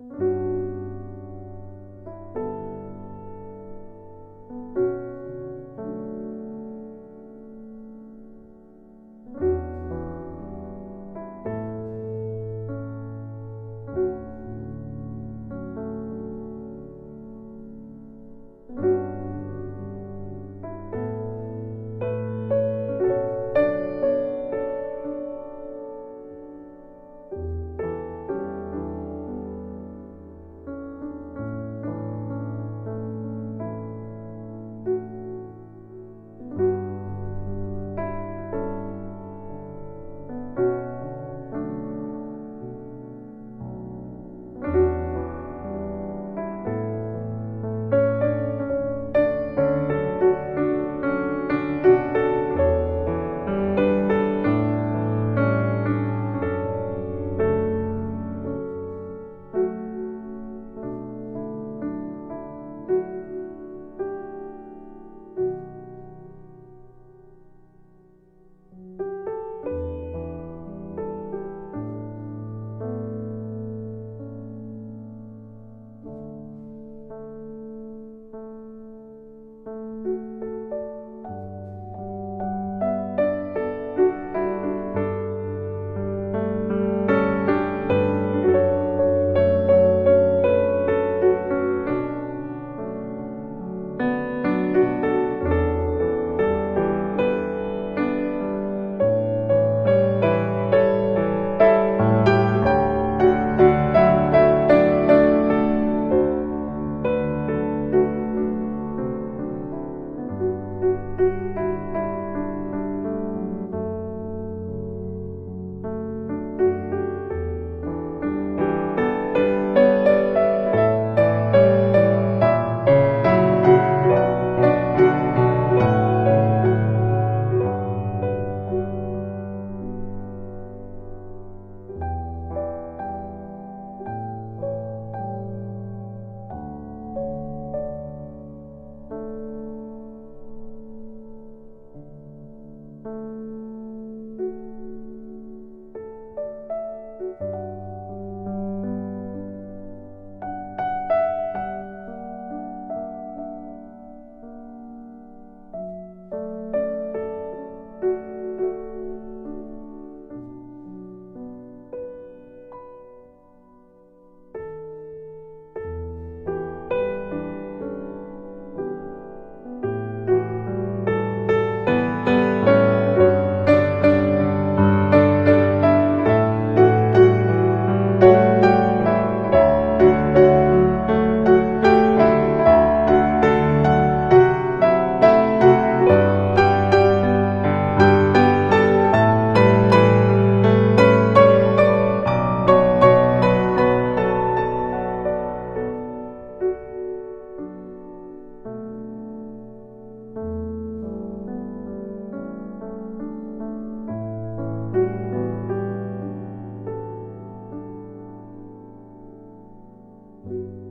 you you.